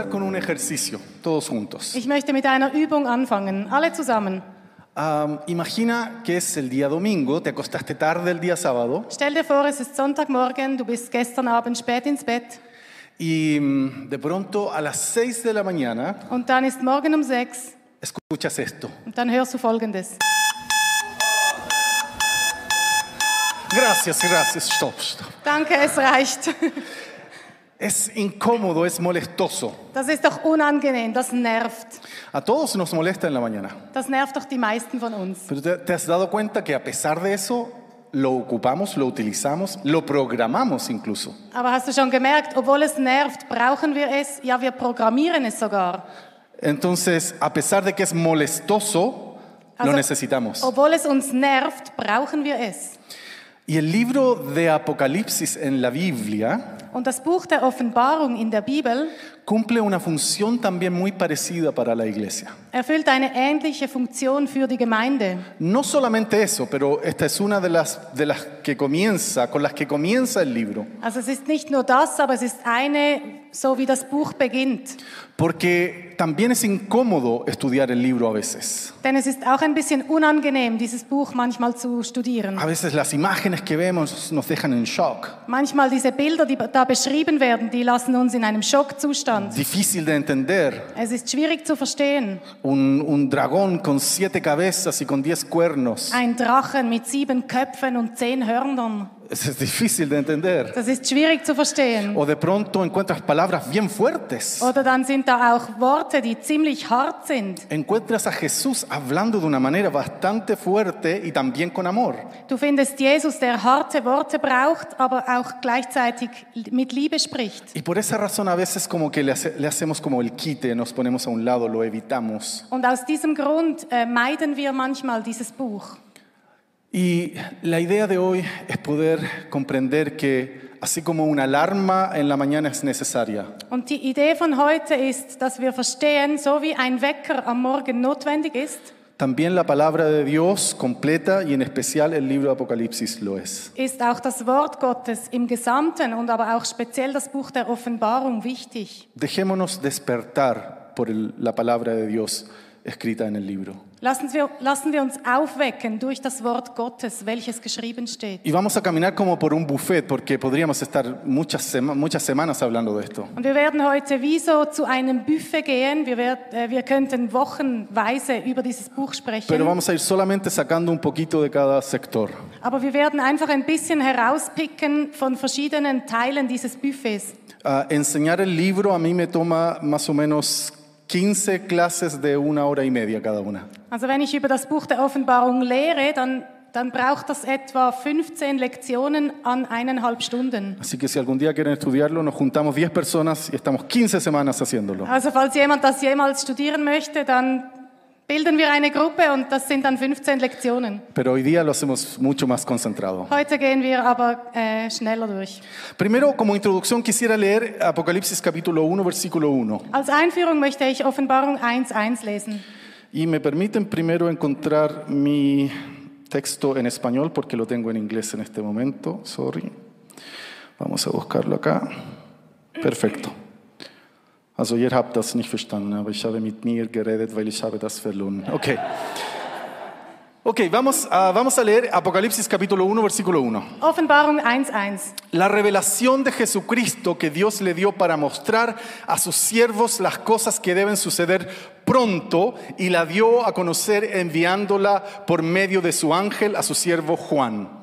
comenzar con un ejercicio, todos juntos. Ich möchte mit einer Übung anfangen. Alle zusammen. Am, imagina que es el día domingo, te acostaste tarde el día sábado Stell dir vor, es ist Sonntagmorgen, du bist gestern Abend spät ins Bett y mm, de pronto a las 6 de la mañana und dann ist morgen um sechs escuchas esto. und dann hörst du Folgendes. Gracias, gracias, stop, stop. Danke, es reicht. Es incómodo, es molestoso. Das ist doch unangenehm, das nervt. A todos nos molesta en la mañana. Das nervt doch die meisten von uns. Pero te, te has dado cuenta que a pesar de eso, lo ocupamos, lo utilizamos, lo programamos incluso. Aber hast du schon gemerkt, obwohl es nervt, brauchen wir es? Ja, wir programmieren es sogar. Entonces, a pesar de que es molestoso, lo necesitamos. Obwohl es uns nervt, brauchen wir es. Y el libro de Apocalipsis en la Biblia Und das Buch der Offenbarung in der Bibel cumple una función también muy parecida para la iglesia. erfüllt eine ähnliche Funktion für die Gemeinde. No solamente eso, pero esta es una de las, de las que comienza, con las que comienza el libro. Also es ist nicht nur das, aber es ist eine, so wie das Buch beginnt. Porque también es incómodo estudiar el libro a veces. Denn es ist auch ein bisschen unangenehm, dieses Buch manchmal zu studieren. A veces las imágenes que vemos nos dejan en shock. Manchmal diese Bilder, die da beschrieben werden, die lassen uns in einem Schockzustand. Difícil de entender. Es ist schwierig zu verstehen. Un, un dragón con siete cabezas y con diez cuernos. Ein Drachen mit sieben Köpfen und zehn Hörnern. Es difícil de entender. Das ist schwierig zu verstehen. O de pronto encuentras palabras bien fuertes. Oder dann sind da auch Worte, die ziemlich hart sind. Encuentras a Jesús hablando de una manera bastante fuerte y también con amor. Du findest Jesus, der harte Worte braucht, aber auch gleichzeitig mit Liebe spricht. Y por esa razón a veces como que le, hace- le hacemos como el quite, nos ponemos a un lado, lo evitamos. Und aus diesem Grund äh, meiden wir manchmal dieses Buch. Y la idea de hoy es poder comprender que así como una alarma en la mañana es necesaria, Und die Idee von heute ist, dass wir verstehen, so wie ein Wecker am Morgen notwendig ist, también la palabra de Dios completa y en especial el libro de Apocalipsis lo es. ist auch das Wort Gottes im Gesamten und aber auch speziell das Buch der Offenbarung wichtig. Dejémonos despertar por el- la palabra de Dios escrita en el libro. Lassen wir, lassen wir uns aufwecken durch das Wort Gottes, welches geschrieben steht. Y vamos a caminar como por un buffet porque podríamos estar muchas, sema- muchas semanas hablando de esto. Und wir werden heute wie so zu einem Buffet gehen. Wir, werd, äh, wir könnten wochenweise über dieses Buch sprechen. Pero vamos a ir solamente sacando un poquito de cada sector. Aber wir werden einfach ein bisschen herauspicken von verschiedenen Teilen dieses Buffets. Ah, enseñar el libro a mí me toma más o menos 15 clases de una hora y media cada una. Also wenn ich über das Buch der Offenbarung lehre, dann, dann braucht das etwa 15 Lektionen an eineinhalb Stunden. Así que si algún día quieren estudiarlo, nos juntamos 10 personas y estamos 15 semanas haciéndolo. Also falls jemand das jemals studieren möchte, dann bilden wir eine Gruppe und das sind dann 15 Lektionen. Pero hoy día lo hacemos mucho más concentrado. Heute gehen wir aber äh, schneller durch. Primero, como introducción, quisiera leer Apocalipsis capítulo 1, versículo 1. Als Einführung möchte ich Offenbarung 1.1 lesen. Y me permiten primero encontrar mi texto en español porque lo tengo en inglés en este momento. Sorry. Vamos a buscarlo acá. Perfecto. Also ihr habt das nicht verstanden, aber ich habe mit mir geredet, weil ich habe das verloren. Okay. Ok, vamos a, vamos a leer Apocalipsis capítulo 1, versículo 1. Offenbarung 1.1. La revelación de Jesucristo que Dios le dio para mostrar a sus siervos las cosas que deben suceder pronto y la dio a conocer enviándola por medio de su ángel a su siervo Juan.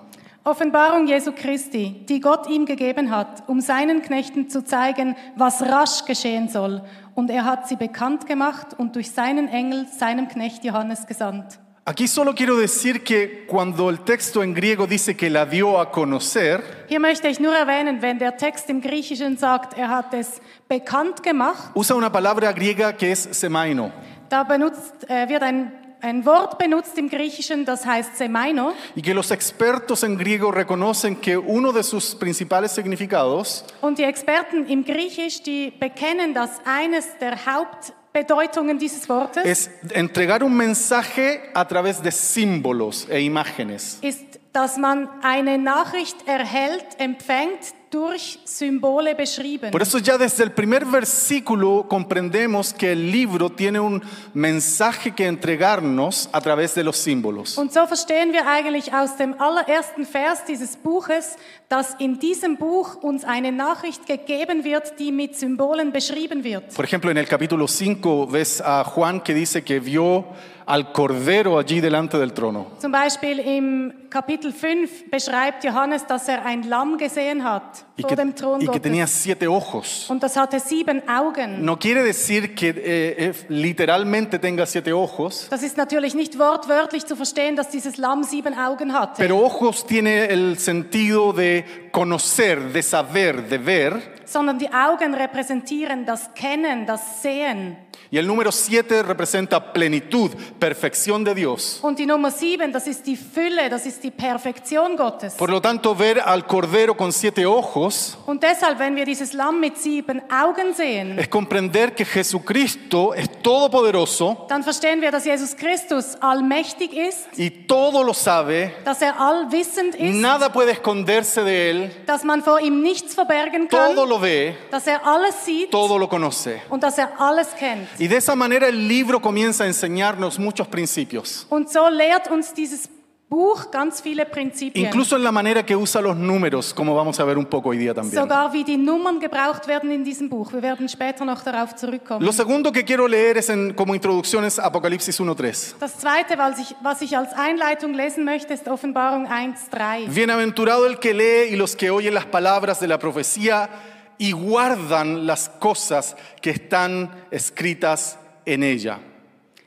Offenbarung Jesu Christi, die Gott ihm gegeben hat, um seinen Knechten zu zeigen, was rasch geschehen soll. Und er hat sie bekannt gemacht und durch seinen Engel seinem Knecht Johannes gesandt. Aquí solo quiero decir que cuando el texto en griego dice que la dio a conocer, Hier möchte ich nur erwähnen, wenn der Text im Griechischen sagt, er hat es bekannt gemacht, usa una palabra griega que es semaino. da benutzt, äh, wird ein, ein Wort benutzt im Griechischen, das heißt Semaino. Y que los expertos en griego reconocen que uno de sus principales significados Und die Experten im Griechisch, die bekennen, dass eines der Hauptbedeutungen dieses Wortes es entregar un mensaje a través de símbolos e imágenes. ist, dass man eine Nachricht erhält, empfängt, durch Symbole beschrieben. Por eso ya desde el primer versículo comprendemos que el libro tiene un mensaje que entregarnos a través de los símbolos. Und so verstehen wir eigentlich aus dem allerersten Vers dieses Buches, dass in diesem Buch uns eine Nachricht gegeben wird, die mit Symbolen beschrieben wird. Por ejemplo, en el capítulo 5 ves a Juan que dice que vio al cordero allí delante del trono. Zum Beispiel im Kapitel 5 beschreibt Johannes, dass er ein Lamm gesehen hat Y vor que, dem Thron y que tenía siete ojos. Und das hatte sieben Augen. No quiere decir que eh, eh, literalmente tenga siete ojos, Das ist natürlich nicht wortwörtlich zu verstehen, dass dieses Lamm sieben Augen hatte. pero ojos tiene el sentido de conocer, de saber, de ver. sondern die Augen repräsentieren das Kennen, das Sehen. Y el número siete representa plenitud, perfección de Dios. Und die Nummer sieben, das ist die Fülle, das ist die Perfektion Gottes. Por lo tanto, ver al cordero con siete ojos Und deshalb, wenn wir dieses Lamm mit sieben Augen sehen, es comprender que Jesucristo es todopoderoso dann verstehen wir, dass Jesus Christus allmächtig ist, y todo lo sabe. dass er allwissend ist, Nada puede esconderse de él. dass man vor ihm nichts verbergen kann, Todo lo ve, dass er alles sieht todo lo conoce. und dass er alles kennt. Y de esa manera el libro comienza a enseñarnos muchos principios. Und so lehrt uns dieses Buch ganz viele Prinzipien. Incluso en la manera que usa los números, como vamos a ver un poco hoy día también. Sogar wie die Nummern gebraucht werden in diesem Buch. Wir werden später noch darauf zurückkommen. Lo segundo que quiero leer es en- como introducción es Apocalipsis 1.3. Das zweite, was ich, was ich als Einleitung lesen möchte, ist Offenbarung 1,3. Bienaventurado el que lee y los que oyen las palabras de la profecía y guardan las cosas que están escritas en ella.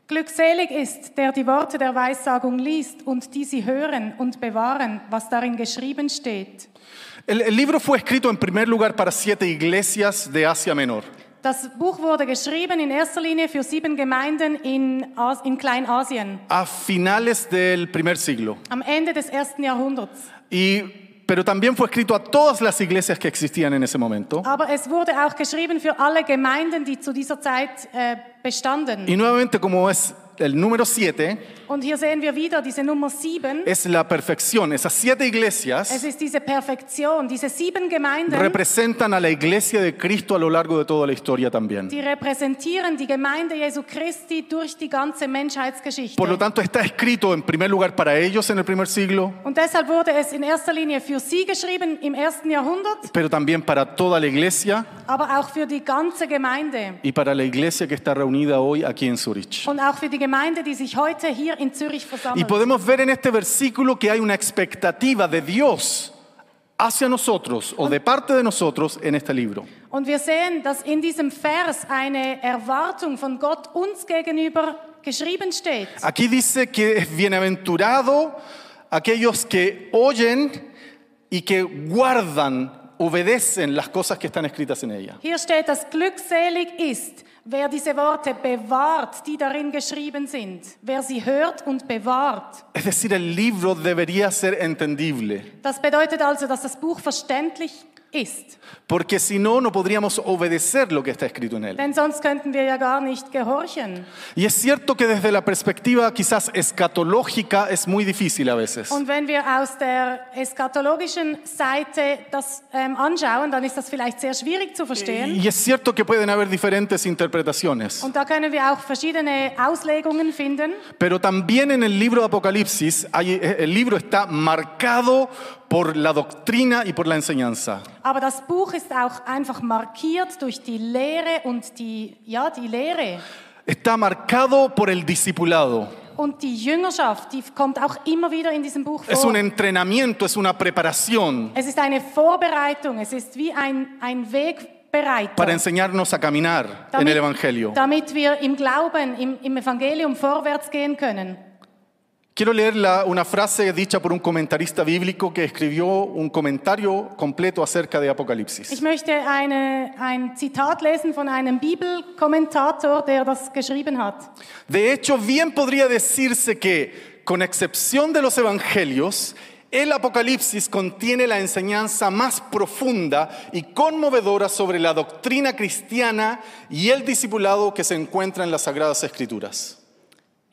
Glückselig ist, der die Worte der Weissagung liest und die sie hören und bewahren, was darin geschrieben steht. El, el libro fue escrito en primer lugar para siete iglesias de Asia Menor. Das Buch wurde geschrieben in erster Linie für sieben Gemeinden in, As in Kleinasien a finales del primer siglo. am Ende des ersten Jahrhunderts. Y, pero también fue escrito a todas las iglesias que existían en ese momento. Aber es wurde auch geschrieben für alle Gemeinden, die zu dieser Zeit äh, bestanden. Y nuevamente, como es el número siete, Und hier sehen wir wieder diese Nummer sieben. es la perfección. Esas siete Es iglesias ist diese Perfektion. Diese sieben Gemeinden, representan a la iglesia de Cristo a lo largo de toda la historia también. die repräsentieren die Gemeinde Jesu Christi durch die ganze Menschheitsgeschichte. Por lo tanto, está escrito en primer lugar para ellos en el primer siglo, Und deshalb wurde es in erster Linie für sie geschrieben im ersten Jahrhundert, pero también para toda la iglesia aber auch für die ganze Gemeinde. y para la iglesia que está reunida hoy aquí en Zurich. Und auch für die Gemeinde, die sich heute hier in Zürich Y versammelt. podemos ver en este versículo que hay una expectativa de Dios hacia nosotros o de parte de nosotros en este libro. Und wir sehen, dass in diesem Vers eine Erwartung von Gott uns gegenüber geschrieben steht. Aquí dice que es bienaventurado aquellos que oyen y que guardan, obedecen las cosas que están escritas en ella. Hier steht, dass glückselig ist, wer diese Worte bewahrt, die darin geschrieben sind, wer sie hört und bewahrt. Es decir, el libro debería ser entendible, Das bedeutet also, dass das Buch verständlich ist. porque si no, no podríamos obedecer lo que está escrito en él. Denn sonst könnten wir ja gar nicht gehorchen. Y es cierto que desde la perspectiva quizás escatológica es muy difícil a veces. Und wenn wir aus der eschatologischen Seite das ähm, anschauen, dann ist das vielleicht sehr schwierig zu verstehen. Y es cierto que pueden haber diferentes interpretaciones. Und da können wir auch verschiedene Auslegungen finden. Pero también en el libro de Apocalipsis, hay- eh, el libro está marcado por la doctrina y por la enseñanza. Aber das Buch ist auch einfach markiert durch die Lehre und die, ja, die Lehre. Está marcado por el discipulado. Und die Jüngerschaft, die kommt auch immer wieder in diesem Buch Es un entrenamiento, es una preparación Es ist eine Vorbereitung, es ist wie ein, ein Wegbereiter, para enseñarnos a caminar en el Evangelio. damit wir im Glauben, im, im Evangelium vorwärts gehen können. Quiero leer la- una frase dicha por un comentarista bíblico que escribió un comentario completo acerca de Apocalipsis. Ich möchte eine, ein Zitat lesen von einem Bibelkommentator, der das geschrieben hat. De hecho, bien podría decirse que, con excepción de los evangelios, el Apocalipsis contiene la enseñanza más profunda y conmovedora sobre la doctrina cristiana y el discipulado que se encuentra en las Sagradas Escrituras.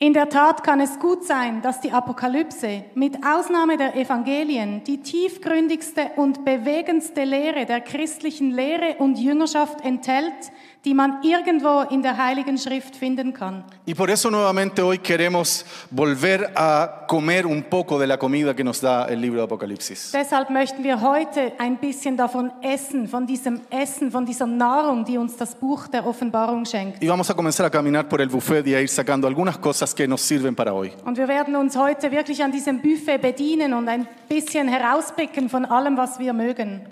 In der Tat kann es gut sein, dass die Apokalypse mit Ausnahme der Evangelien die tiefgründigste und bewegendste Lehre der christlichen Lehre und Jüngerschaft enthält, die man irgendwo in der Heiligen Schrift finden kann. Y por eso nuevamente hoy queremos volver a comer un poco de la comida que nos da el libro de Apocalipsis. Deshalb möchten wir heute ein bisschen davon essen, von diesem Essen, von dieser Nahrung, die uns das Buch der Offenbarung schenkt. Y vamos a comenzar a caminar por el buffet y a ir sacando algunas cosas que nos sirven para hoy. Und wir werden uns heute wirklich an diesem Buffet bedienen und ein bisschen herauspicken von allem, was wir mögen.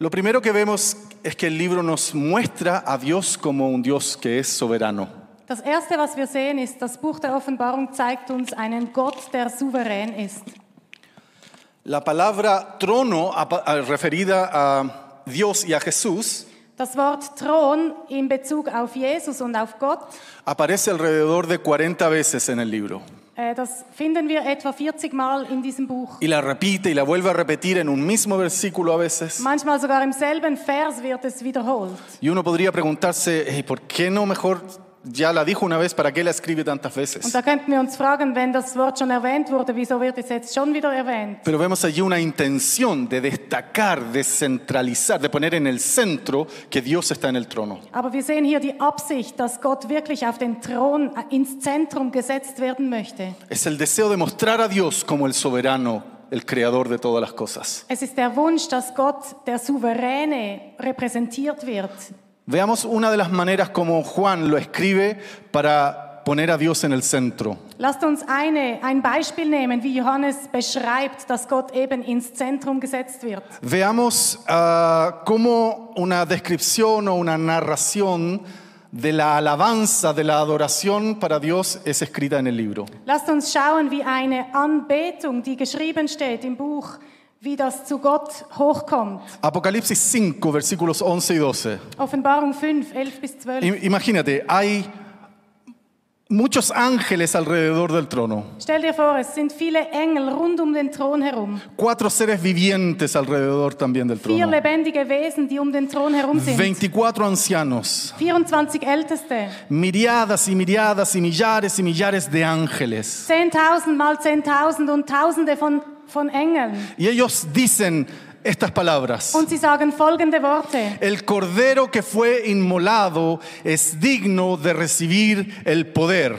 Lo primero que vemos es que el libro nos muestra a Dios como un Dios que es soberano. Das erste, was wir sehen, ist, das Buch der Offenbarung zeigt uns einen Gott, der souverän ist. La palabra trono, referida a Dios y a Jesús, Das Wort Thron in Bezug auf Jesus und auf Gott, aparece alrededor de 40 veces en el libro. Äh, das finden wir etwa 40 Mal in diesem Buch. Y la repite y la vuelve a repetir en un mismo versículo a veces. Manchmal sogar im selben Vers wird es wiederholt. Y uno podría preguntarse, "Hey, ¿por qué no mejor ya la dijo una vez, para qué la escribe tantas Und veces? da könnten wir uns fragen, wenn das Wort schon erwähnt wurde, wieso wird es jetzt schon wieder erwähnt? Pero vemos allí una intención de destacar, de centralizar, de poner en el centro que Dios está en el trono. Aber wir sehen hier die Absicht, dass Gott wirklich auf den Thron äh, ins Zentrum gesetzt werden möchte. Es el deseo de mostrar a Dios como el soberano, el creador de todas las cosas. Es ist der Wunsch, dass Gott, der Souveräne, repräsentiert wird. Veamos una de las maneras como Juan lo escribe para poner a Dios en el centro. Lasst uns eine, ein Beispiel nehmen, wie Johannes beschreibt, dass Gott eben ins Zentrum gesetzt wird. Veamos ah, cómo una descripción o una narración de la alabanza, de la adoración para Dios es escrita en el libro. Lasst uns schauen, wie eine Anbetung, die geschrieben steht im Buch, wie das zu Gott hochkommt. Apocalipsis 5, versículos 11 y 12. Offenbarung 5, 11 bis 12. I- Imagínate, hay muchos ángeles alrededor del trono, Stell dir vor, es sind viele Engel rund um den Thron herum. cuatro seres vivientes alrededor también del Vier trono, lebendige Wesen, die um den Thron herum sind. 24 ancianos, 24 Älteste. miriadas y miriadas y millares y millares de ángeles. 10.000 mal 10.000 und Tausende von, von Engeln. Y ellos dicen estas palabras. Und sie sagen folgende Worte. El cordero que fue inmolado es digno de recibir el poder,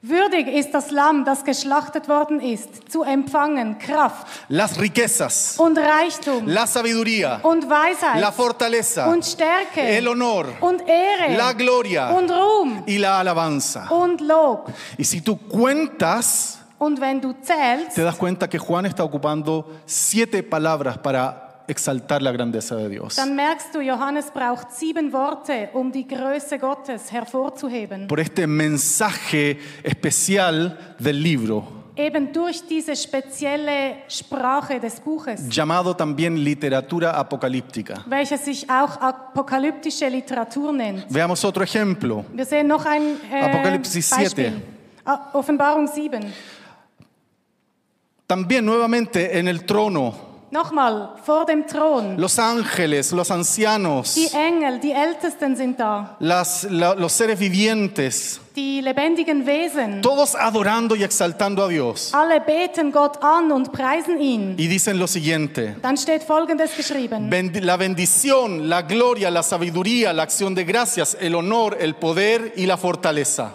Würdig ist das Lamm, das geschlachtet worden ist, zu empfangen Kraft las riquezas, und Reichtum la sabiduría, und Weisheit la fortaleza, und Stärke el honor und Ehre la gloria und Ruhm y la alabanza. und Lob. Y si tú cuentas, Und wenn du zählst, te das cuenta que Juan está ocupando siete palabras para exaltar la grandeza de Dios. dann merkst du, Johannes braucht sieben Worte, um die Größe Gottes hervorzuheben. Por este mensaje especial del libro, Eben durch diese spezielle Sprache des Buches, llamado también literatura apocalíptica. welche sich auch apokalyptische Literatur nennt. Veamos otro ejemplo. Wir sehen noch ein äh, Apocalipsis Beispiel. 7. Ah, Offenbarung 7. También nuevamente en el trono, Nochmal, vor dem Thron. los ángeles, los ancianos, Die Engel, die Ältesten sind da. las- la- los seres vivientes, Die lebendigen Wesen. todos adorando y exaltando a Dios. Alle beten Gott an und preisen ihn. Y dicen lo siguiente. Dann steht Folgendes geschrieben. La bendición, la gloria, la sabiduría, la acción de gracias, el honor, el poder y la fortaleza.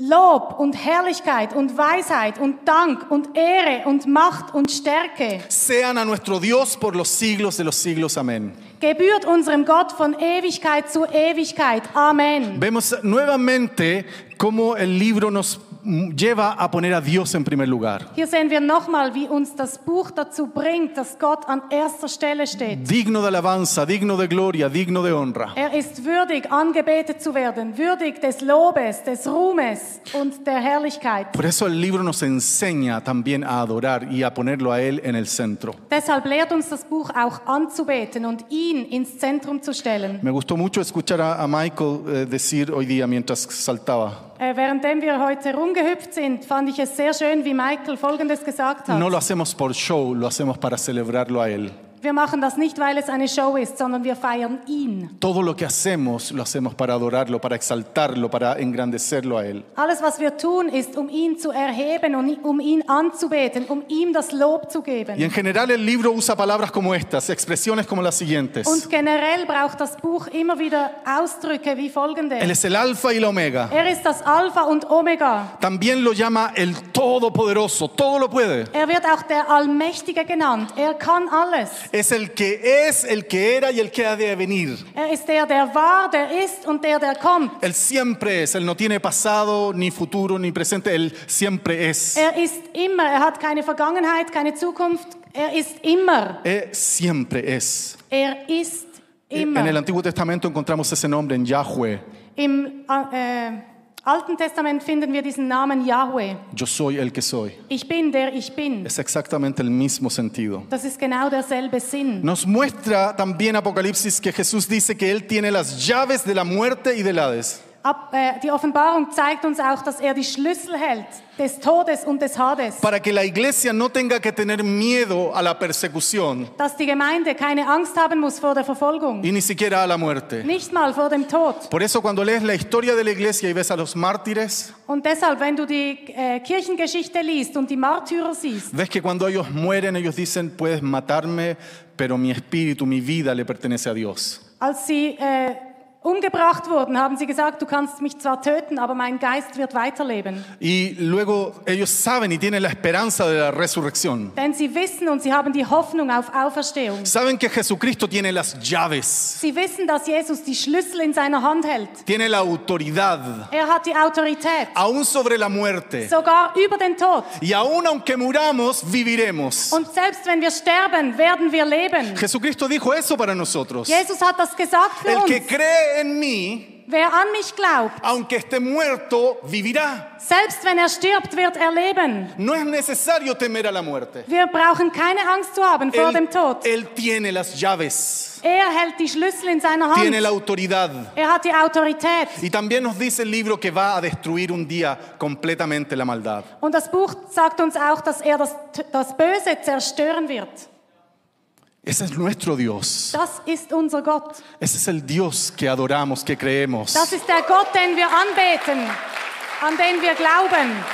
Lob und Herrlichkeit und Weisheit und Dank und Ehre und Macht und Stärke Sean a nuestro Dios por los siglos de los siglos. Amén. gebührt unserem Gott von Ewigkeit zu Ewigkeit. Amen. Vemos nuevamente cómo el libro nos lleva a poner a Dios en primer lugar. Hier sehen wir nochmal, wie uns das Buch dazu bringt, dass Gott an erster Stelle steht. Digno de alabanza, digno de gloria, digno de honra. Er ist würdig, angebetet zu werden, würdig des Lobes, des Ruhmes und der Herrlichkeit. Por eso el libro nos enseña también a adorar y a ponerlo a Él en el centro. Deshalb lehrt uns das Buch auch anzubeten und ihn ins Zentrum zu stellen. Me gustó mucho escuchar a, a Michael eh, decir hoy día mientras saltaba, Äh, währenddem wir heute rumgehüpft sind, fand ich es sehr schön, wie Michael Folgendes gesagt hat. no lo hacemos por show, lo hacemos para celebrarlo a Él. Wir machen das nicht, weil es eine Show ist, sondern wir feiern ihn. Todo lo que hacemos lo hacemos para adorarlo, para exaltarlo, para engrandecerlo a Él. Alles, was wir tun, ist, um ihn zu erheben und um ihn anzubeten, um ihm das Lob zu Y geben. en general el libro usa palabras como estas, expresiones como las siguientes. Und generell braucht das Buch immer wieder Ausdrücke wie Él folgende. es el alfa y la omega. Er ist das Alpha und Omega. También lo llama el todopoderoso, todo lo puede. Er wird auch der Allmächtige genannt. Er kann alles. Es el que es, el que era y el que ha de venir. Er ist der, der war, der ist und der, der kommt. Él siempre es, Él no tiene pasado, ni futuro, ni presente, Él siempre es. Er ist immer. Er hat keine Vergangenheit, keine Zukunft. Er ist immer. Él siempre es. Er ist En el immer. Antiguo Testamento encontramos ese nombre en Yahweh. Im äh, Alten Testament finden wir diesen Namen Yahweh. Yo soy el que soy. Ich bin der ich bin. Es exactamente el mismo sentido. Das ist genau derselbe Sinn. Nos muestra también Apocalipsis que Jesús dice que Él tiene las llaves de la muerte y del Hades. Ab, äh, die Offenbarung zeigt uns auch, dass er die Schlüssel hält des Todes und des Hades. Para que la iglesia no tenga que tener miedo a la persecución Dass die Gemeinde keine Angst haben muss vor der Verfolgung. y ni siquiera a la muerte. Nicht mal vor dem Tod. Por eso cuando lees la historia de la iglesia y ves a los mártires, Und deshalb, wenn du die äh, Kirchengeschichte liest und die Märtyrer siehst, ves que cuando ellos mueren ellos dicen, puedes matarme, pero mi espíritu, mi vida le pertenece a Dios. als sie äh, umgebracht wurden, haben sie gesagt, du kannst mich zwar töten, aber mein Geist wird weiterleben. Y luego ellos saben y tienen la esperanza de la resurrección. Denn sie wissen und sie haben die Hoffnung auf Auferstehung. Saben que Jesucristo tiene las llaves, Sie wissen, dass Jesus die Schlüssel in seiner Hand hält. tiene la autoridad, Er hat die Autorität, aún sobre la muerte. sogar über den Tod. Y aún aunque muramos, viviremos. Und selbst wenn wir sterben, werden wir leben. Jesucristo dijo eso para nosotros. Jesus hat das gesagt für El que uns. Cree en mí, Wer an mich glaubt, aunque esté muerto, vivirá. selbst wenn er stirbt, wird er leben. No es necesario temer a la muerte. Wir brauchen keine Angst zu haben vor dem Él, Tod. él tiene las llaves, Er hält die Schlüssel in seiner tiene la Hand. autoridad. Er hat die Autorität. Y también nos dice el libro que va a destruir un día completamente la maldad. Und das Buch sagt uns auch, dass er das, das Böse zerstören wird. Ese es nuestro Dios. Das ist unser Gott. Ese es el Dios que adoramos, que creemos. Das ist der Gott, den wir anbeten, an den wir glauben.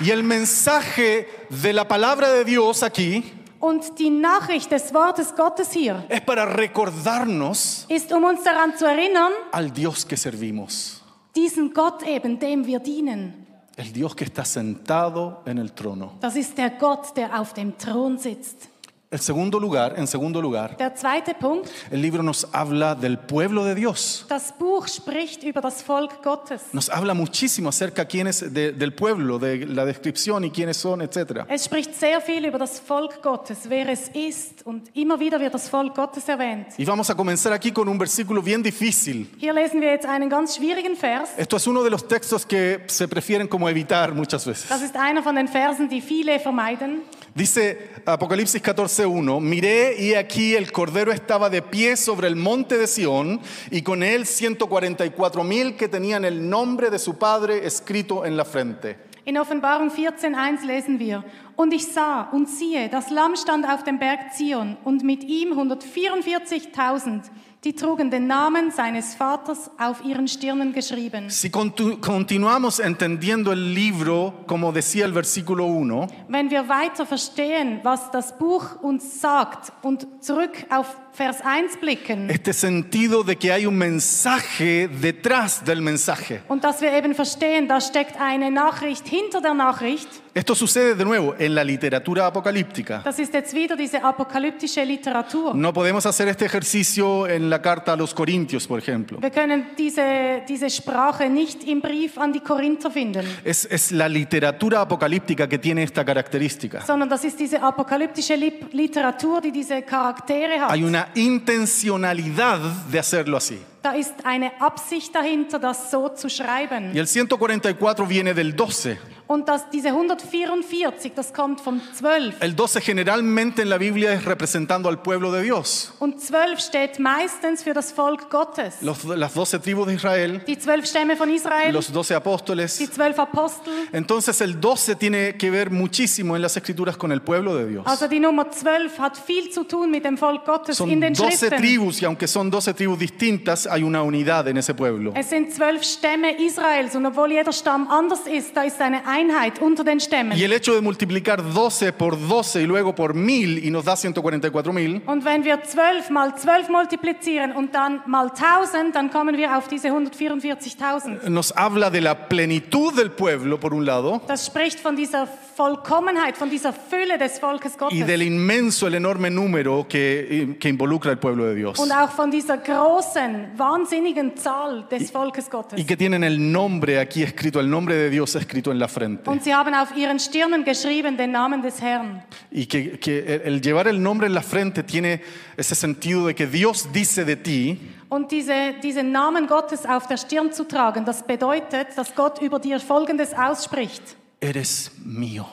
Y el mensaje de la palabra de Dios aquí Und die Nachricht des Wortes Gottes hier es para recordarnos ist, um uns daran zu erinnern, al Dios que servimos. diesen Gott eben, dem wir dienen. El Dios que está sentado en el trono. Das ist der Gott, der auf dem Thron sitzt. El segundo lugar, en segundo lugar, Der zweite Punkt, el libro nos habla del pueblo de Dios. das Buch spricht über das Volk Gottes. Nos habla muchísimo acerca quién es de- del pueblo, de la descripción y quiénes son, etc. Es spricht sehr viel über das Volk Gottes, wer es ist. Und immer wieder wird das Volk Gottes erwähnt. Y vamos a comenzar aquí con un versículo bien difícil. Hier lesen wir jetzt einen ganz schwierigen Vers. Esto es uno de los textos que se prefieren como evitar muchas veces. Das ist einer von den Versen, die viele vermeiden. Dice Apocalipsis 14:1, miré y aquí el cordero estaba de pie sobre el monte de Sión y con él 144 mil que tenían el nombre de su padre escrito en la frente. In Offenbarung 14.1 lesen wir, und ich sah und siehe, das Lamm stand auf dem Berg Zion und mit ihm 144.000, die trugen den Namen seines Vaters auf ihren Stirnen geschrieben. Si continuamos entendiendo el libro, como decía el versículo 1, Wenn wir weiter verstehen, was das Buch uns sagt und zurück auf Vers 1 blicken este sentido de que hay un mensaje detrás del mensaje. und dass wir eben verstehen, da steckt eine Nachricht hinter der Nachricht, Esto sucede de nuevo en la literatura apocalíptica. das ist jetzt wieder diese apokalyptische Literatur. No podemos hacer este ejercicio en la carta a los Corintios, por ejemplo. Wir können diese, diese Sprache nicht im Brief an die Korinther finden, Es, es la literatura apocalíptica que tiene esta característica. sondern das ist diese apokalyptische Literatur, die diese Charaktere hat. Hay una intencionalidad de hacerlo así. Da ist eine Absicht dahinter, das so zu schreiben. Y el 144 viene del 12. Und das, diese 144, das kommt vom 12. El 12 generalmente en la Biblia es representando al pueblo de Dios. Und 12 steht meistens für das Volk Gottes. Los- las 12 tribus de Israel, Die zwölf Stämme von Israel, los 12 die apóstoles. zwölf Apostel. Entonces el 12 tiene que ver muchísimo en las escrituras con el pueblo de Dios. Also die Nummer 12 hat viel zu tun mit dem Volk Gottes Son in den 12 Schriften. tribus y aunque son 12 tribus distintas, hay una unidad en ese pueblo. Es sind zwölf Stämme Israels und obwohl jeder Stamm anders ist, da ist eine Einheit unter den Stämmen. Y el hecho de multiplicar 12 por 12 y luego por 1000 y nos da 144 mil, Und wenn wir 12 mal 12 multiplizieren und dann mal 1000, dann kommen wir auf diese 144.000. nos habla de la plenitud del pueblo, por un lado, Das spricht von dieser Vollkommenheit, von dieser Fülle des Volkes Gottes. y del inmenso, el enorme número que, que involucra el pueblo de Dios. Und auch von dieser großen, wahnsinnigen Zahl des Volkes Gottes. Y que tienen el nombre aquí escrito, el nombre de Dios escrito en la frente. Und sie haben auf ihren Stirnen geschrieben den Namen des Herrn. Y que, que el llevar el nombre en la frente tiene ese sentido de que Dios dice de ti, Und diese, diesen Namen Gottes auf der Stirn zu tragen, das bedeutet, dass Gott über dir Folgendes ausspricht. eres mío,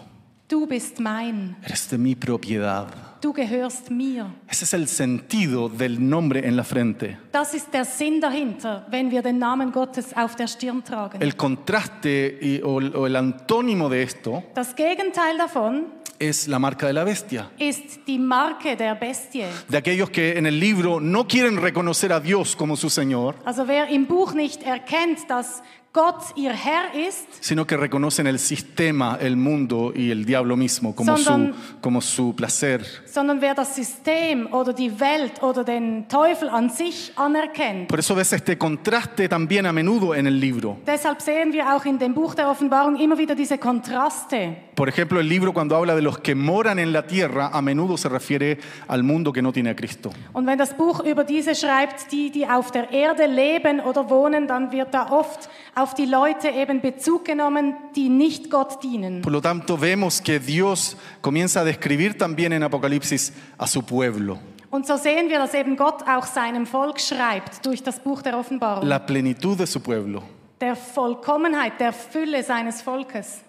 Du bist mein, eres de mi propiedad. du gehörst mir. Ese es el sentido del nombre en la frente. Das ist der Sinn dahinter, wenn wir den Namen Gottes auf der Stirn tragen. El contraste y- o, o el antónimo de esto Das Gegenteil davon es la marca de la bestia. ist die Marke der Bestie. De aquellos que en el libro no quieren reconocer a Dios como su Señor, Also wer im Buch nicht erkennt, dass Gott ihr Herr ist, sino que reconocen el sistema, el mundo y el diablo mismo como, su, Sondern- como su placer. sondern wer das System oder die Welt oder den Teufel an sich anerkennt. Por eso ves este contraste también a menudo en el libro. Deshalb sehen wir auch in dem Buch der Offenbarung immer wieder diese Kontraste. Por ejemplo, el libro cuando habla de los que moran en la tierra, a menudo se refiere al mundo que no tiene a Cristo. Und wenn das Buch über diese schreibt, die, die auf der Erde leben oder wohnen, dann wird da oft auf die Leute eben Bezug genommen, die nicht Gott dienen. Por lo tanto, vemos que Dios comienza a describir también en Apocalipsis a su pueblo, Und so sehen wir, dass eben Gott auch seinem Volk schreibt durch das Buch der Offenbarung. la plenitud de su pueblo. der Vollkommenheit, der Fülle seines Volkes.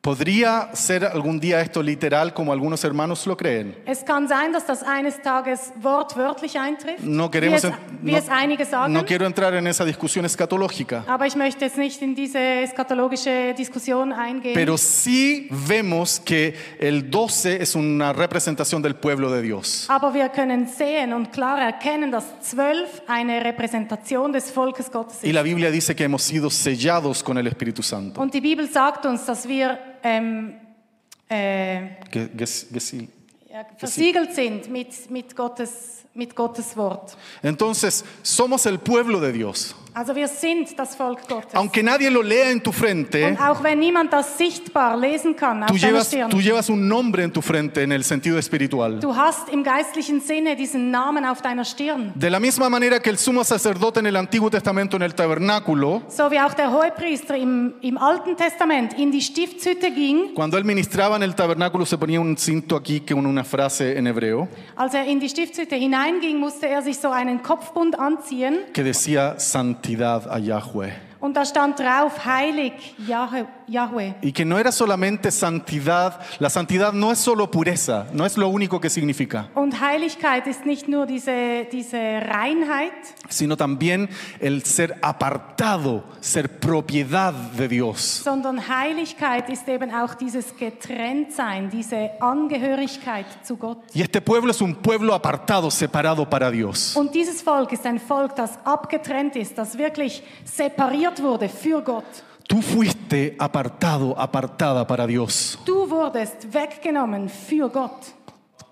¿Podría ser algún día esto literal como algunos hermanos lo creen? Es kann sein, dass das eines Tages wortwörtlich eintrifft, No wie, queremos, es, en- wie no- es einige sagen. no quiero entrar en esa discusión escatológica, Aber ich möchte jetzt nicht in diese eskatologische Diskussion eingehen. pero sí vemos que el 12 es una representación del pueblo de Dios. Aber wir können sehen und klar erkennen, dass zwölf eine Repräsentation des Volkes Gottes Y la Biblia dice que hemos sido sellados con el Espíritu Santo. Und die Bibel sagt uns, dass wir ähm, äh, versiegelt sind mit, mit, Gottes, mit Gottes Wort. Entonces, somos el pueblo de Dios. Also wir sind das Volk Gottes. Aunque nadie lo lea en tu frente, Und auch wenn niemand das sichtbar lesen kann auf tú deiner llevas, Stirn, tú llevas un nombre en tu frente en el sentido espiritual. du hast im geistlichen Sinne diesen Namen auf deiner Stirn. De la misma manera que el sumo sacerdote en el Antiguo Testamento en el tabernáculo, So wie auch der Hohepriester im, im Alten Testament in die Stiftshütte ging, cuando él ministraba en el tabernáculo se ponía un cinto aquí con una frase en hebreo als er in die Stiftshütte hineinging, musste er sich so einen Kopfbund anziehen que decía santidad a Yahweh. Und da stand drauf, heilig Yahweh. Y que no era solamente santidad, la santidad no es solo pureza, no es lo único que significa, Und Heiligkeit ist nicht nur diese, diese Reinheit, sino también el ser apartado, ser propiedad de Dios. sondern Heiligkeit ist eben auch dieses Getrenntsein, diese Angehörigkeit zu Gott. Y este pueblo es un pueblo apartado, separado para Dios. Und dieses Volk ist ein Volk, das abgetrennt ist, das wirklich separiert wurde für Gott. Tú fuiste apartado, apartada para Dios. Du wurdest weggenommen für Gott.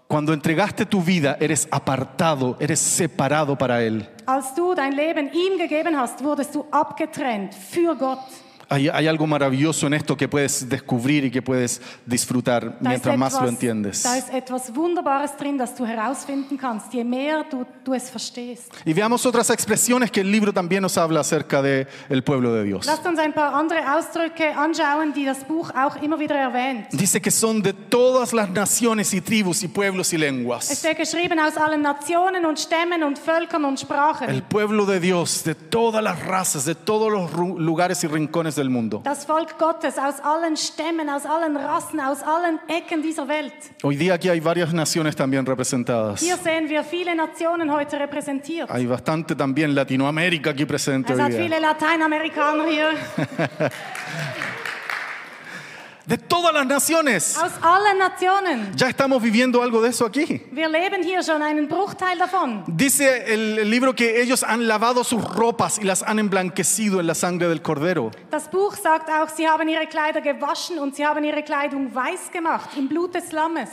Cuando entregaste tu vida, eres apartado, eres separado para Él. Als du dein Leben ihm gegeben hast, wurdest du abgetrennt für Gott. Hay, hay algo maravilloso en esto que puedes descubrir y que puedes disfrutar Da mientras más lo entiendes. da ist etwas Wunderbares drin, das du herausfinden kannst, je mehr du, du es verstehst. Y veamos otras expresiones que el libro también nos habla acerca del el pueblo de Dios. Lasst uns ein paar andere Ausdrücke anschauen, die das Buch auch immer wieder erwähnt. Dice que son de todas las naciones y tribus y pueblos y Es lenguas. steht geschrieben aus allen Nationen und Stämmen und Völkern und Sprachen. El pueblo de Dios, de todas las razas, de todos los lugares y rincones del mundo. Das Volk Gottes aus allen Stämmen, aus allen Rassen, aus allen Ecken dieser Welt. Hoy día aquí hay varias naciones también representadas. Hier sehen wir viele Nationen heute repräsentiert. Hay bastante también Latinoamérica aquí presente Es hoy hat día. viele Lateinamerikaner hier. De todas las naciones. Aus allen Nationen. Ya estamos viviendo algo de eso aquí. Wir leben hier schon einen Bruchteil davon. Dice el, libro que ellos han lavado sus ropas y las han emblanquecido en la sangre del cordero. Das Buch sagt auch, sie haben ihre Kleider gewaschen und sie haben ihre Kleidung weiß gemacht im Blut des Lammes.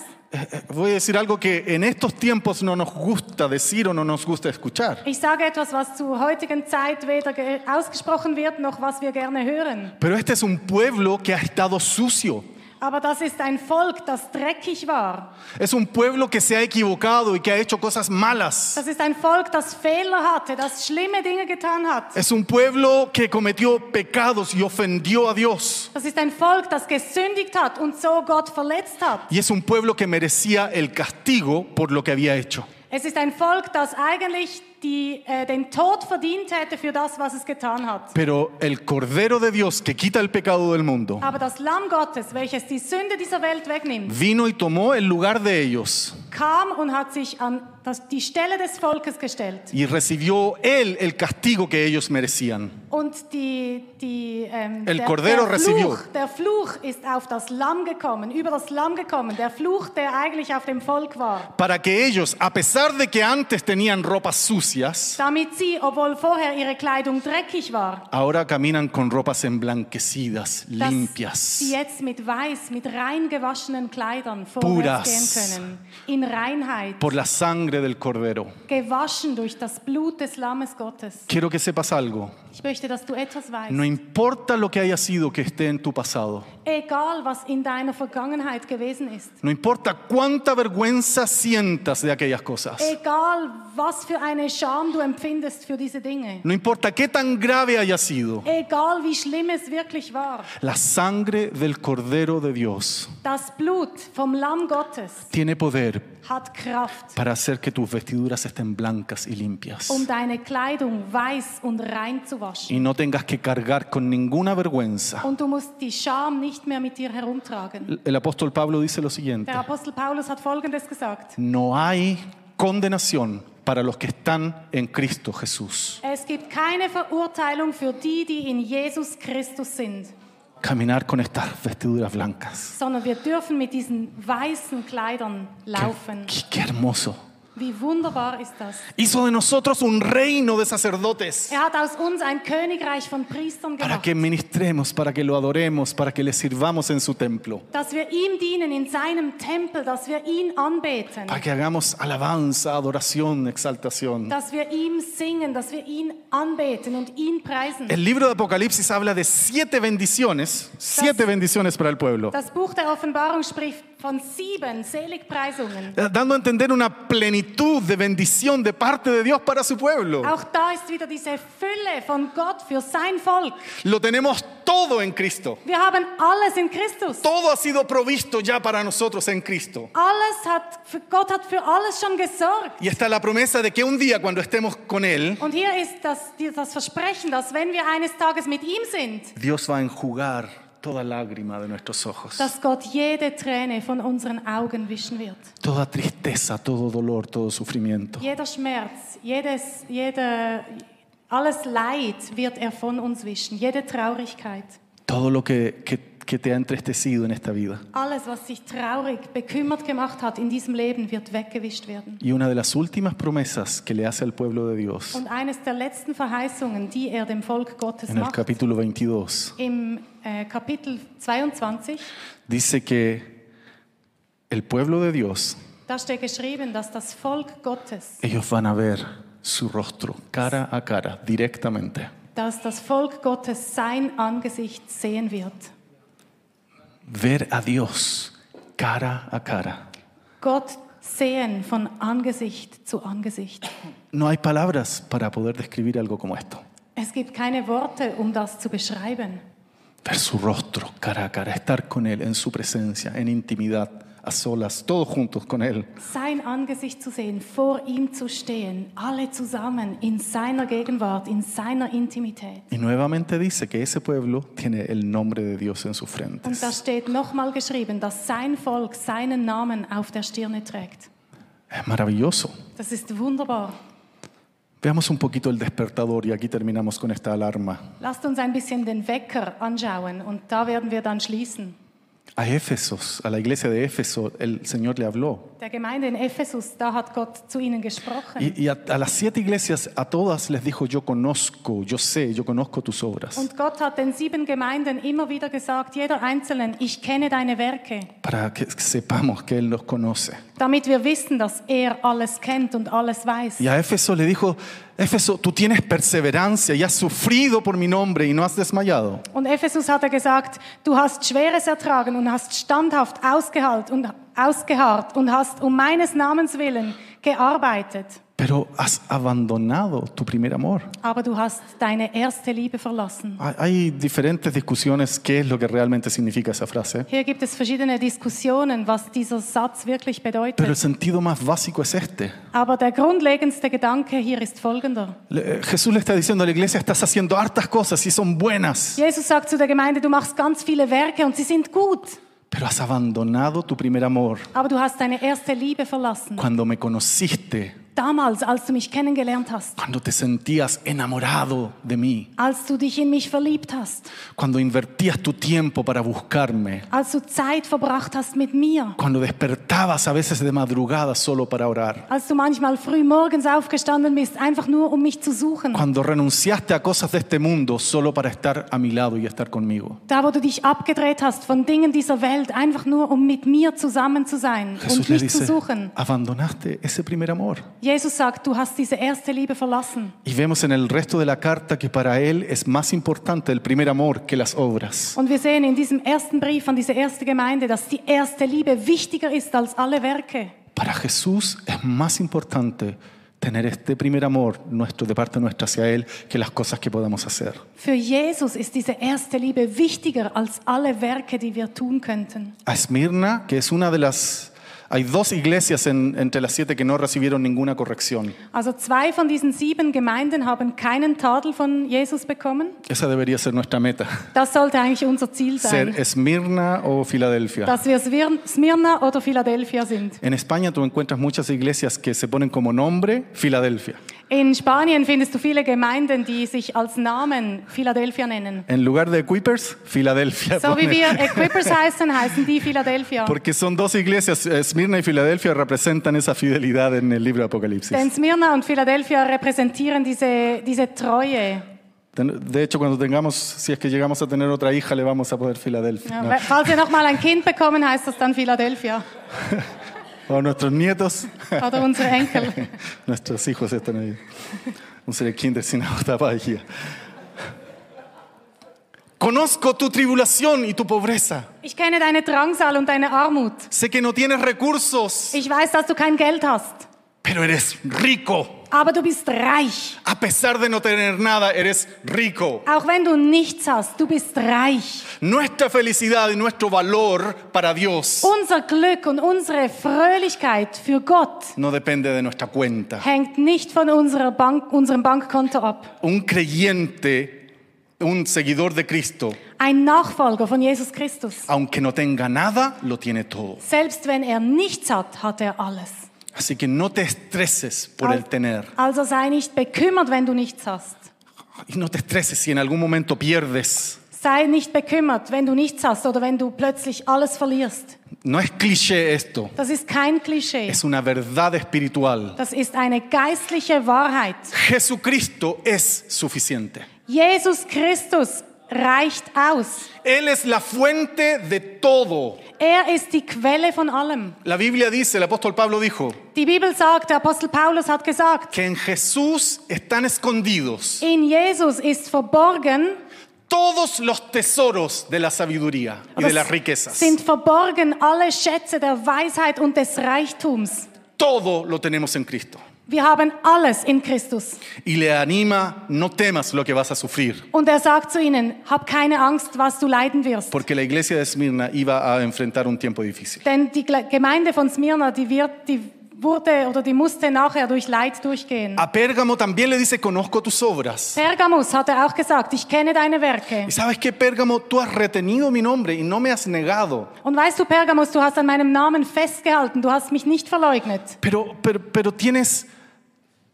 Voy a decir algo que en estos tiempos no nos gusta decir o no nos gusta escuchar. Ich sage etwas, was zur heutigen Zeit weder ge- ausgesprochen wird, noch was wir gerne hören. Pero este es un pueblo que ha estado sucio. Aber das ist ein Volk, das dreckig war. Es un pueblo que se ha equivocado y que ha hecho cosas malas. Das ist ein Volk, das Fehler hatte, das schlimme Dinge getan hat. Es un pueblo que cometió pecados y ofendió a Dios. Das ist ein Volk, das gesündigt hat und so Gott verletzt hat. Y es un pueblo que merecía el castigo por lo que había hecho. Es ist ein Volk, das eigentlich die, äh, den Tod verdient hätte für das, was es getan hat. Pero el Cordero de Dios que quita el pecado del mundo Aber das Lamm Gottes, welches die Sünde dieser Welt wegnimmt, vino y tomó el lugar de ellos kam und hat sich an das, die Stelle des Volkes gestellt. y recibió él el castigo que ellos merecían. Und die, die, ähm, El der, Cordero der, recibió. Fluch, der Fluch ist auf das Lamm gekommen, über das Lamm gekommen. Der Fluch, der eigentlich auf dem Volk war. Para que ellos, a pesar de que antes tenían ropas sucias, Damit sie, obwohl vorher ihre Kleidung dreckig war, ahora caminan con ropas emblanquecidas, limpias. sie jetzt mit weiß, mit rein gewaschenen Kleidern Puras. vorwärts gehen können. In Reinheit, por la sangre del Cordero. gewaschen durch das Blut des Lammes Gottes. Quiero que sepas algo. Ich möchte, dass du etwas weißt. No importa lo que haya sido que esté en tu pasado. Egal, was in deiner Vergangenheit gewesen ist. No importa cuánta vergüenza sientas de aquellas cosas. Egal, was für eine Scham du empfindest für diese Dinge. No importa qué tan grave haya sido. Egal, wie schlimm es wirklich war. La sangre del Cordero de Dios Das Blut vom Lamm Gottes tiene poder hat Kraft, para hacer que tus vestiduras estén blancas y limpias. um deine Kleidung weiß und rein zu waschen. Y no tengas que cargar con ninguna vergüenza. Und du musst die Scham nicht mehr mit dir herumtragen. El apóstol Pablo dice lo siguiente. Der Apostel Paulus hat Folgendes gesagt. No hay condenación para los que están en Cristo Jesús. Es gibt keine Verurteilung für die, die in Jesus Christus sind, Caminar con estas vestiduras blancas. sondern wir dürfen mit diesen weißen Kleidern laufen. qué- qué hermoso. Wie wunderbar ist das? Hizo de nosotros un reino de sacerdotes Er hat aus uns ein Königreich von Priestern para que ministremos, para que lo adoremos, para que le sirvamos en su templo, dass wir ihm dienen in seinem Tempel, dass wir ihn anbeten, para que hagamos alabanza, adoración, exaltación. dass wir ihm singen, dass wir ihn anbeten und ihn preisen. El libro de Apocalipsis habla de siete bendiciones, siete bendiciones para el pueblo, Das Buch der Offenbarung spricht von sieben Seligpreisungen. eh, dando a entender una plenitud de bendición de parte de Dios para su pueblo. Auch da ist wieder diese Fülle von Gott für sein Volk. Lo tenemos todo en Cristo. Wir haben alles in Christus. Todo ha sido provisto ya para nosotros en Cristo. Alles hat, für- Gott hat für alles schon gesorgt. Y está la promesa de que un día cuando estemos con Él, Und hier ist das, die- das Versprechen, dass wenn wir eines Tages mit ihm sind, Dios va a enjugar toda lágrima de nuestros ojos, dass Gott jede Träne von unseren Augen wischen wird. toda tristeza, todo dolor, todo sufrimiento. Jeder Schmerz, jedes, jede, alles Leid wird er von uns wischen. Jede Traurigkeit. Todo lo que, que- que te ha entristecido en esta vida. Alles, was sich traurig, bekümmert gemacht hat in diesem Leben, wird weggewischt werden. Y una de las últimas promesas que le hace al pueblo de Dios Und eines der letzten Verheißungen, die er dem Volk Gottes en el macht, capítulo 22 im äh, Kapitel 22, dice que el pueblo de Dios, da steht geschrieben, dass das Volk Gottes, ellos van a ver su rostro cara a cara, directamente. dass das Volk Gottes sein Angesicht sehen wird. Ver a Dios cara a cara. Gott sehen von Angesicht zu Angesicht. No hay palabras para poder describir algo como esto. Es gibt keine Worte, um das zu beschreiben. Ver su rostro cara a cara, estar con Él en su presencia, en intimidad, a solas, todos juntos con Él. Sein Angesicht zu sehen, vor ihm zu stehen, alle zusammen in seiner Gegenwart, in seiner Intimität. Y nuevamente dice que ese pueblo tiene el nombre de Dios en sus Und da steht nochmal geschrieben, dass sein Volk seinen Namen auf der Stirne trägt. Es maravilloso. Das ist wunderbar. Veamos un poquito el despertador y aquí terminamos con esta alarma. Lasst uns ein bisschen den Wecker anschauen und da werden wir dann schließen. A Éfesos, a la iglesia de Éfeso, el Señor le habló. Der Gemeinde in Ephesus, da hat Gott zu ihnen gesprochen. Y, y a, a las siete iglesias, a todas les dijo, yo conozco, yo sé, yo conozco tus obras. Und Gott hat den sieben Gemeinden immer wieder gesagt, jeder Einzelnen, ich kenne deine Werke, Para que sepamos que Él nos conoce. damit wir wissen, dass er alles kennt und alles weiß. Y a Éfeso le dijo, Éfeso, tú tienes perseverancia y has sufrido por mi nombre y no has desmayado. Und Ephesus hat er gesagt, du hast Schweres ertragen und hast standhaft ausgehalten und ausgeharrt und hast um meines Namens willen gearbeitet. Pero has abandonado tu primer amor. Aber du hast deine erste Liebe verlassen. Hay- diferentes discusiones qué es lo que realmente significa esa frase. Hier gibt es verschiedene Diskussionen, was dieser Satz wirklich Pero el sentido más básico es este. Aber der grundlegendste Gedanke hier ist folgender. Le- eh, Jesús le está diciendo a la iglesia, estás haciendo hartas cosas y son buenas, Jesus sagt zu der Gemeinde, du machst ganz viele Werke und sie sind gut, pero has abandonado tu primer amor. aber du hast deine erste Liebe verlassen. Cuando me conociste, Damals, als du mich kennengelernt hast, cuando te sentías enamorado de mí, als du dich in mich verliebt hast, cuando invertías tu tiempo para buscarme, als du Zeit verbracht hast mit mir, cuando despertabas a veces de madrugada solo para orar, als du manchmal früh morgens aufgestanden bist, einfach nur um mich zu suchen. cuando renunciaste a cosas de este mundo solo para estar a mi lado y estar conmigo. Da, wo du dich abgedreht hast von Dingen dieser Welt, einfach nur um mit mir zusammen zu sein Jesús und mich zu dice, suchen. abandonaste ese primer amor. Jesus sagt, du hast diese erste Liebe verlassen. Y vemos en el resto de la carta que para él es más importante el primer amor que las obras. Und wir sehen in diesem ersten Brief an diese erste Gemeinde, dass die erste Liebe wichtiger ist als alle Werke. Para Jesús es más importante tener este primer amor nuestro de parte nuestra hacia él que las cosas que podamos hacer. Für Jesus ist diese erste Liebe wichtiger als alle Werke, die wir tun könnten. A Esmirna, que es una de las... Hay dos iglesias en- entre las siete que no recibieron ninguna corrección. Also zwei von diesen sieben Gemeinden haben keinen Tadel von Jesus bekommen. Esa debería ser nuestra meta. Das sollte eigentlich unser Ziel Ser sein, Esmirna o Filadelfia. dass wir Smyrna oder Philadelphia sind. En España tú encuentras muchas iglesias que se ponen como nombre Filadelfia. In Spanien findest du viele Gemeinden, die sich als Namen Philadelphia nennen. En lugar de Equippers, Filadelfia. So wie wir Equippers heißen, heißen die Philadelphia. Porque son dos iglesias, eh, Esmirna y Filadelfia representan esa fidelidad en el libro de Apocalipsis. Denn Smyrna und Philadelphia repräsentieren diese, diese Treue. De hecho, cuando tengamos, si es que llegamos a tener otra hija, le vamos a poner Filadelfia. Ja, ¿no? Falls wir noch mal ein Kind bekommen, heißt das dann Philadelphia. O nuestros nietos, Oder unsere Enkel. nuestros hijos están ahí. Unsere Kinder sind auch dabei hier. Conozco tu tribulación y tu pobreza. Ich kenne deine Drangsal und deine Armut. Sé que no tienes recursos, Ich weiß, dass du kein Geld hast. pero eres rico. Aber du bist reich. A pesar de no tener nada, eres rico. Auch wenn du nichts hast, du bist reich. Nuestra felicidad y nuestro valor para Dios Unser Glück und unsere Fröhlichkeit für Gott no depende de nuestra cuenta. hängt nicht von unserer Bank, unserem Bankkonto ab. Un creyente, un seguidor de Cristo, Ein Nachfolger von Jesus Christus. aunque no tenga nada, lo tiene todo. Selbst wenn er nichts hat, hat er alles. Así que no te estreses por el tener. Also sei nicht bekümmert, wenn du nichts hast. Y no te estreses si en algún momento pierdes. Sei nicht bekümmert, wenn du nichts hast oder wenn du plötzlich alles verlierst. No es cliché esto, Das ist kein Klischee. es una verdad espiritual. Das ist eine geistliche Wahrheit. Jesucristo es suficiente. Jesus Christus reicht aus. Él es la fuente de todo. Er ist die Quelle von allem. La Biblia dice, el apóstol Pablo dijo, Die Bibel sagt, der Apostel Paulus hat gesagt, que en Jesús están escondidos in Jesus ist verborgen, todos los tesoros de la sabiduría y de las riquezas. sind verborgen alle Schätze der Weisheit und des Reichtums. Todo lo tenemos en Cristo. Wir haben alles in Christus. Y le anima, no temas lo que vas a sufrir, Und er sagt zu ihnen, hab keine Angst, was du leiden wirst. porque la iglesia de Esmirna iba a enfrentar un tiempo difícil. Denn die Gemeinde von Smyrna, die, wird, die wurde oder die musste nachher durch Leid durchgehen. A Pérgamo también le dice, conozco tus obras. Pergamus hat er auch gesagt, ich kenne deine Werke. Y sabes que Pérgamo, tú has retenido mi nombre y no me has negado. Und weißt du, Pergamus, du hast an meinem Namen festgehalten, du hast mich nicht verleugnet. Pero, pero, pero tienes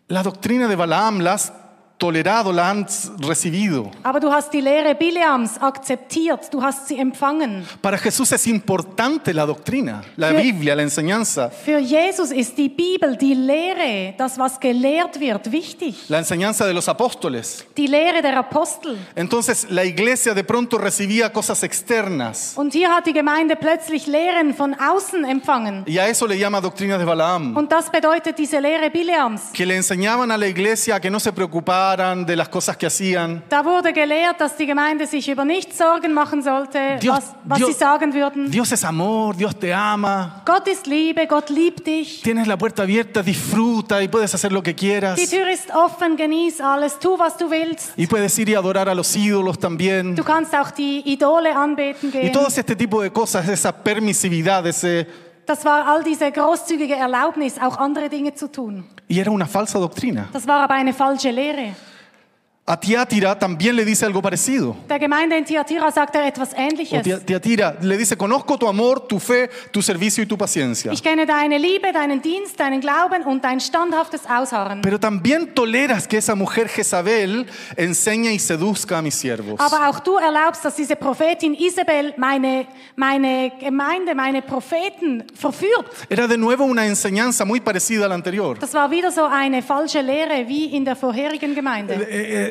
la doctrina de Balaam, la has tolerado, la has recibido. Aber du hast die Lehre Bileams akzeptiert, du hast sie empfangen. Para Jesús es importante la doctrina, la Sí. Biblia, la enseñanza. Für Jesus ist die Bibel, die Lehre, das, was gelehrt wird, wichtig. La enseñanza de los apóstoles. Die Lehre der Apostel. Entonces la iglesia de pronto recibía cosas externas. Und hier hat die Gemeinde plötzlich Lehren von außen empfangen. Y a eso le llama doctrina de Balaam. Und das bedeutet diese Lehre Bileams. Que le enseñaban a la iglesia a que no se preocuparan de las cosas que hacían. Da wurde gelehrt, dass die Gemeinde sich über nichts Sorgen machen sollte, Dios- was, was Dios- sie sagen würden. Dios es amor, Dios te ama. Gott ist Liebe, Gott liebt dich. Tienes la puerta abierta, disfruta y puedes hacer lo que Die quieras. Tür ist offen, genieß alles, tu, was du willst. Y puedes ir y adorar a los ídolos también. Du kannst auch die Idole anbeten Y gehen. todo este tipo de cosas, esa permisividad, ese... Das war all diese großzügige Erlaubnis, auch andere Dinge zu tun. Y era una falsa doctrina. Das war aber eine falsche Lehre. A Tiátira también le dice algo parecido. Der Gemeinde in Thyatira sagt er etwas Ähnliches. Tia- Tiatira le dice, conozco tu amor, tu fe, tu servicio y tu paciencia. Ich kenne deine Liebe, deinen Dienst, deinen Glauben und dein standhaftes Ausharren. Pero también toleras que esa mujer Jezabel enseñe y seduzca a mis siervos. Aber auch du erlaubst, dass diese Prophetin Isabel meine, meine Gemeinde, meine Propheten verführt. Era de nuevo una enseñanza muy parecida a la anterior. Das war wieder so eine falsche Lehre wie in der vorherigen Gemeinde.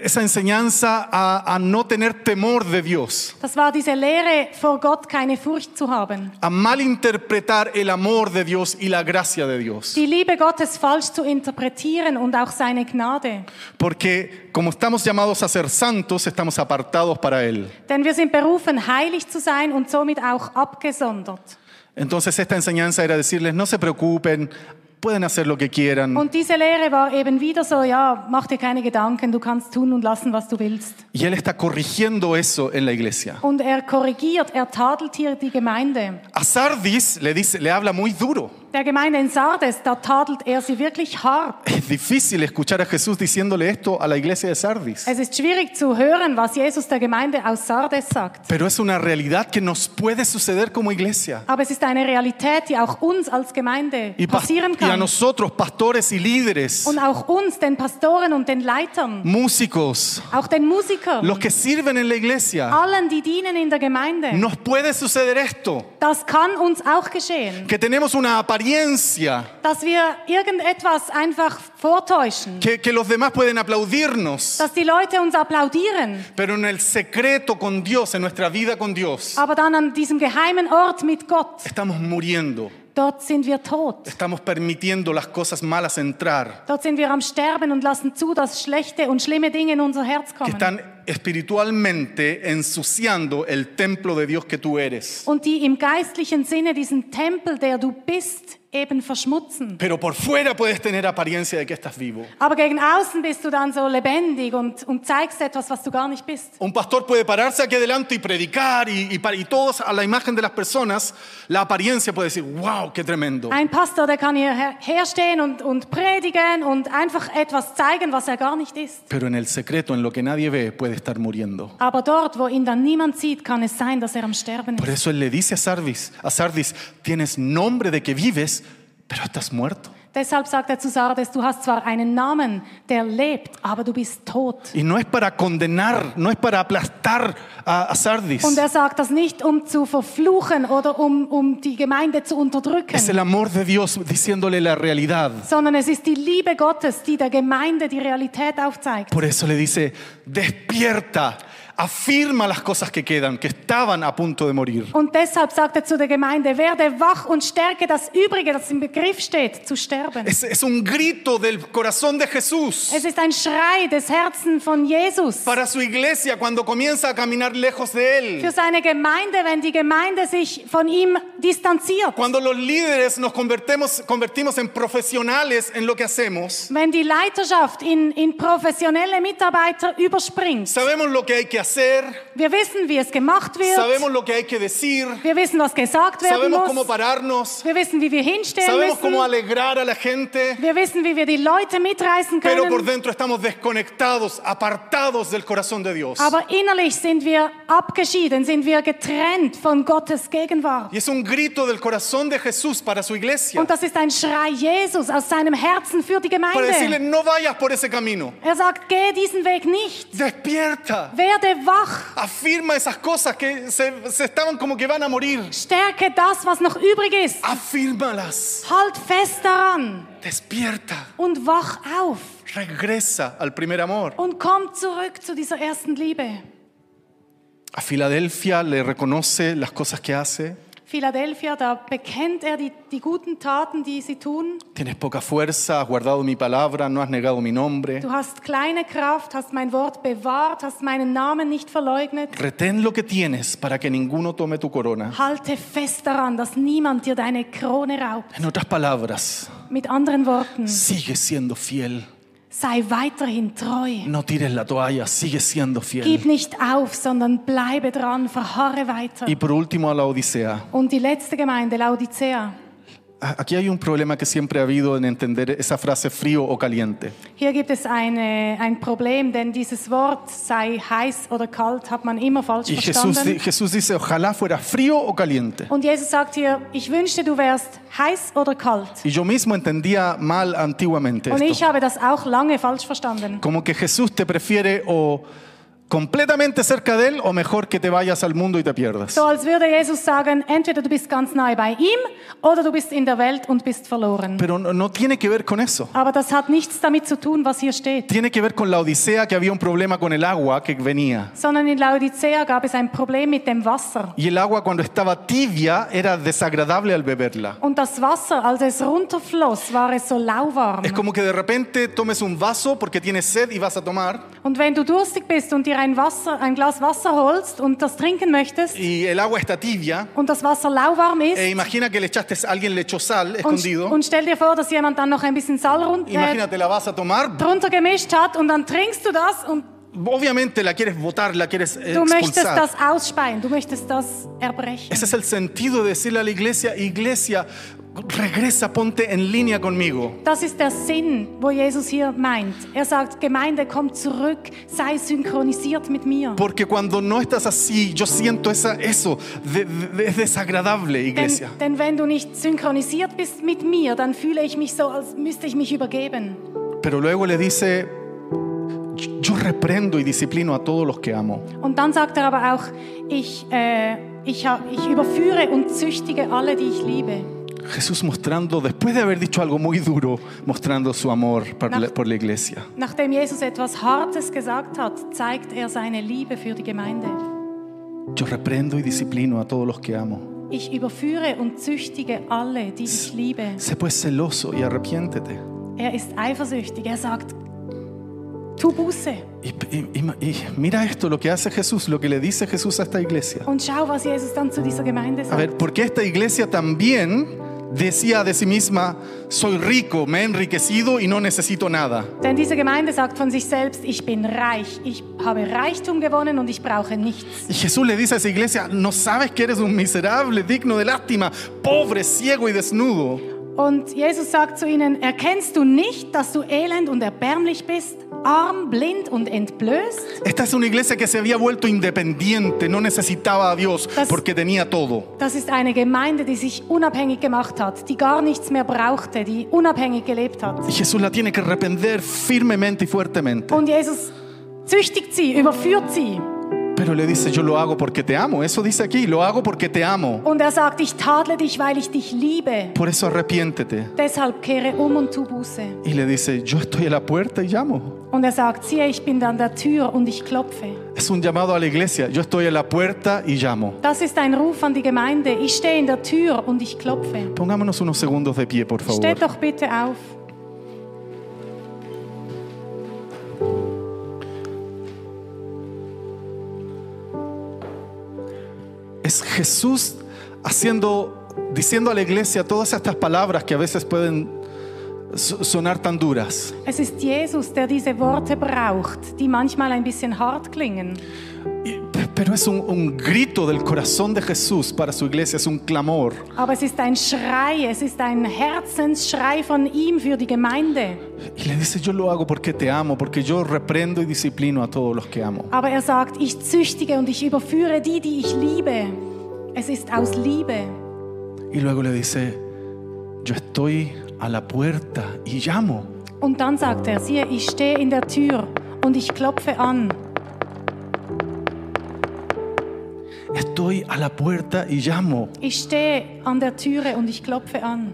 Esa enseñanza a, a no tener temor de Dios, Das war diese Lehre, vor Gott keine Furcht zu haben. a malinterpretar el amor de Dios y la gracia de Dios. Die Liebe Gottes falsch zu interpretieren und auch seine Gnade. Porque como estamos llamados a ser santos, estamos apartados para Él. Denn wir sind berufen, heilig zu sein und somit auch abgesondert. Entonces esta enseñanza era decirles, no se preocupen, pueden hacer lo que quieran. Und diese Lehre war eben wieder so, ja, mach dir keine Gedanken, du kannst tun und lassen, was du willst. Y Él está corrigiendo eso en la iglesia. Und er korrigiert, er tadelt hier die Gemeinde. A Sardis le, dice, le habla muy duro. Der Gemeinde in Sardes, da tadelt er sie wirklich hart. Es difícil escuchar a Jesús diciéndole esto a la iglesia de Sardis. Es ist schwierig zu hören, was Jesus der Gemeinde aus Sardes sagt. Pero es una realidad que nos puede suceder como iglesia. Aber es ist eine Realität, die auch uns als Gemeinde Y, pas- passieren y a kann. nosotros, pastores y líderes, Und auch uns, den Pastoren und den Leitern, músicos, auch den Musikern, los que sirven en la iglesia, allen, die dienen in der Gemeinde. nos puede suceder esto, Das kann uns auch geschehen, que tenemos una apariencia, dass wir irgendetwas einfach vortäuschen, que, que los demás pueden aplaudirnos, dass die Leute uns applaudieren, pero en el secreto con Dios, en nuestra vida con Dios, aber dann an diesem geheimen Ort mit Gott, estamos muriendo, dort sind wir tot. estamos permitiendo las cosas malas entrar, Dort sind wir am Sterben und lassen zu, dass schlechte und schlimme Dinge in unser Herz que kommen. están espiritualmente ensuciando el templo de Dios que tú eres. Und die im geistlichen Sinne diesen Tempel, der du bist, eben verschmutzen. Pero por fuera puedes tener apariencia de que estás vivo. Aber gegen außen bist du dann so lebendig und, und zeigst etwas, was du gar nicht bist. Un pastor puede pararse aquí adelante y predicar y, y, y todos a la imagen de las personas, la apariencia puede decir, wow, qué tremendo. Ein Pastor, der kann hier her- herstehen und, und predigen und einfach etwas zeigen, was er gar nicht ist. Pero en el secreto, en lo que nadie ve, puede estar muriendo. Aber dort, wo ihn dann niemand sieht, kann es sein, dass er am Sterben Por ist. eso él le dice a Sardis, a Sardis, tienes nombre de que vives, pero estás muerto. Deshalb sagt er zu Sardes, du hast zwar einen Namen, der lebt, aber du bist tot. Y no es para condenar, no es para aplastar a, a Sardis. Und er sagt das nicht, um zu verfluchen oder um, um die Gemeinde zu unterdrücken. Es el amor de Dios diciéndole la realidad. sondern es ist die Liebe Gottes, die der Gemeinde die Realität aufzeigt. Por eso le dice, despierta, Afirma las cosas que quedan, que estaban a punto de morir. Und deshalb sagt er zu der Gemeinde, werde wach und stärke das Übrige, das im Begriff steht, zu sterben. Es, es un grito del corazón de Jesús Es ist ein Schrei des Herzens von Jesus para su iglesia cuando comienza a caminar lejos de Él. für seine Gemeinde, wenn die Gemeinde sich von ihm distanziert. Cuando los líderes nos convertimos, convertimos en profesionales en lo que hacemos, Wenn die Leiterschaft in, in professionelle Mitarbeiter überspringt. sabemos lo que hay que hacer, Wir wissen, wie es gemacht wird. sabemos lo que hay que decir, Wir wissen, was gesagt werden sabemos cómo muss. pararnos, Wir wissen, wie wir hinstehen sabemos cómo müssen. alegrar a la gente, Wir wissen, wie wir die Leute mitreißen pero por können. dentro estamos desconectados, apartados del corazón de Dios. Aber innerlich sind wir abgeschieden, sind wir getrennt von Gottes Gegenwart. Y es un grito del corazón de Jesús para su iglesia, Und das ist ein Schrei Jesus aus seinem Herzen für die para decirle, Gemeinde. no vayas por ese camino, Er sagt, geh diesen Weg nicht. despierta. Werde wach. Afirma esas cosas que se, se estaban como que van a morir. Stärke das, was noch übrig ist. Afírmalas. Halt fest daran Despierta. und wach auf. Regresa al primer amor. Und komm zurück zu dieser ersten Liebe. A Filadelfia le reconoce las cosas que hace. Philadelphia, da bekennt er die, die guten Taten, die sie tun. Tienes poca fuerza, has guardado mi palabra, no has negado mi nombre. Du hast kleine Kraft, hast mein Wort bewahrt, hast meinen Namen nicht verleugnet. Retén lo que tienes para que ninguno tome tu corona. Halte fest daran, dass niemand dir deine Krone raubt. En otras palabras, Mit anderen Worten, sigue siendo fiel. Sei weiterhin treu. No tires la toalla, sigue siendo Gib fiel. nicht auf, sondern bleibe dran, verharre weiter. Y por último a la Odisea. Und die letzte Gemeinde, Laodicea. A- Aquí hay un problema que siempre ha habido en entender esa frase frío o caliente. Hier gibt es eine, ein Problem, denn dieses Wort, sei heiß oder kalt, hat man immer falsch Y Jesús, verstanden. Jesús dice, ojalá fuera frío o caliente. Und Jesus sagt hier, ich wünschte, du wärst heiß oder kalt. Y yo mismo entendía mal antiguamente Und ich esto. habe das auch lange falsch verstanden. Como que Jesús te prefiere o completamente cerca de Él o mejor que te vayas al mundo y te pierdas. So als würde Jesus sagen, entweder du bist ganz nahe bei ihm oder du bist in der Welt und bist verloren. Pero no, no tiene que ver con eso. Aber das hat nichts damit zu tun, was hier steht. Tiene que ver con la Odisea que había un problema con el agua que venía. Sondern in Laodicea gab es ein Problem mit dem Wasser. Y el agua cuando estaba tibia era desagradable al beberla. Und das Wasser, als es runterfloss, war es so lauwarm. Es como que de repente tomes un vaso porque tienes sed y vas a tomar Und wenn du durstig bist und dir ein, Wasser, ein Glas Wasser holst und das trinken möchtest y el agua está tibia und das Wasser lauwarm ist, e imagina que le echaste, alguien le echó sal und, escondido. und stell dir vor, dass jemand dann noch ein bisschen Sal run, äh, Imagínate, la vas a tomar. drunter gemischt hat und dann trinkst du das und Obviamente la quieres botar, la quieres eh, du möchtest expulsar. das ausspeien, du möchtest das erbrechen. Ese es el sentido de decirle a la iglesia, iglesia, regresa, ponte en línea conmigo. Das ist der Sinn, wo Jesus hier meint. Er sagt, Gemeinde, komm zurück, sei synchronisiert mit mir. Porque cuando no estás así, yo siento esa, eso, de- de- es desagradable, iglesia. denn wenn du nicht synchronisiert bist mit mir, dann fühle ich mich so, als müsste ich mich übergeben. Pero luego le dice, yo reprendo y disciplino a todos los que amo. Und dann sagt er aber auch, ich, äh, ich, ich überführe und züchtige alle, die ich liebe. Jesús mostrando, después de haber dicho algo muy duro, mostrando su amor por la, Nach- por la iglesia. Nachdem Jesus etwas Hartes gesagt hat, zeigt er seine Liebe für die Gemeinde. Yo reprendo y disciplino a todos los que amo. Ich überführe und züchtige alle, die ich liebe. Sé pues celoso y arrepiéntete. Er ist eifersüchtig. Er sagt, tu Buße. Y, y- y- mira esto, lo que hace Jesús, lo que le dice Jesús a esta iglesia. Und schau, was Jesus dann zu dieser Gemeinde A sagt. ver, porque esta iglesia también decía de sí misma, soy rico, me he enriquecido y no necesito nada. Denn diese Gemeinde sagt von sich selbst, ich bin reich, ich habe Reichtum gewonnen und ich brauche nichts. Y Jesús le dice a esa iglesia, no sabes que eres un miserable, digno de lástima, pobre, ciego y desnudo. Und Jesus sagt zu ihnen, erkennst du nicht, dass du elend und erbärmlich bist, arm, blind und entblößt? Esta es una iglesia que se había vuelto independiente, no necesitaba a Dios Das- porque tenía todo. Das ist eine Gemeinde, die sich unabhängig gemacht hat, die gar nichts mehr brauchte, die unabhängig gelebt hat. Y Jesús la tiene que reprender firmemente y fuertemente. Und Jesus züchtigt sie, überführt sie. Pero le dice, yo lo hago porque te amo. Eso dice aquí, lo hago porque te amo. Und er sagt, ich tadle dich, weil ich dich liebe. Por eso arrepiéntete. Deshalb kehre um und tu Buße. Y le dice, yo estoy a la puerta y llamo. Und er sagt, siehe, ich bin an der Tür und ich klopfe. Es un llamado a la iglesia. Yo estoy a la puerta y llamo. Das ist ein Ruf an die Gemeinde. Ich stehe in der Tür und ich klopfe. Pongámonos unos segundos de pie, por favor. Steht doch bitte auf. Es Jesús haciendo, diciendo a la iglesia todas estas palabras que a veces pueden so- sonar tan duras. Es ist Jesus, der diese Worte braucht, die manchmal ein bisschen hart klingen. Pero es un, un grito del corazón de Jesús para su iglesia, es un clamor. Aber es ist ein Schrei, es ist ein Herzensschrei von ihm für die Gemeinde. Y le dice, yo lo hago porque te amo, porque yo reprendo y disciplino a todos los que amo. Aber er sagt, ich züchtige und ich überführe die, die ich liebe. Es ist aus Liebe. Y luego le dice, yo estoy a la puerta y llamo. Und dann sagt er, siehe, ich stehe in der Tür und ich klopfe an. Estoy a la puerta y llamo. Ich stehe an der Türe und ich klopfe an.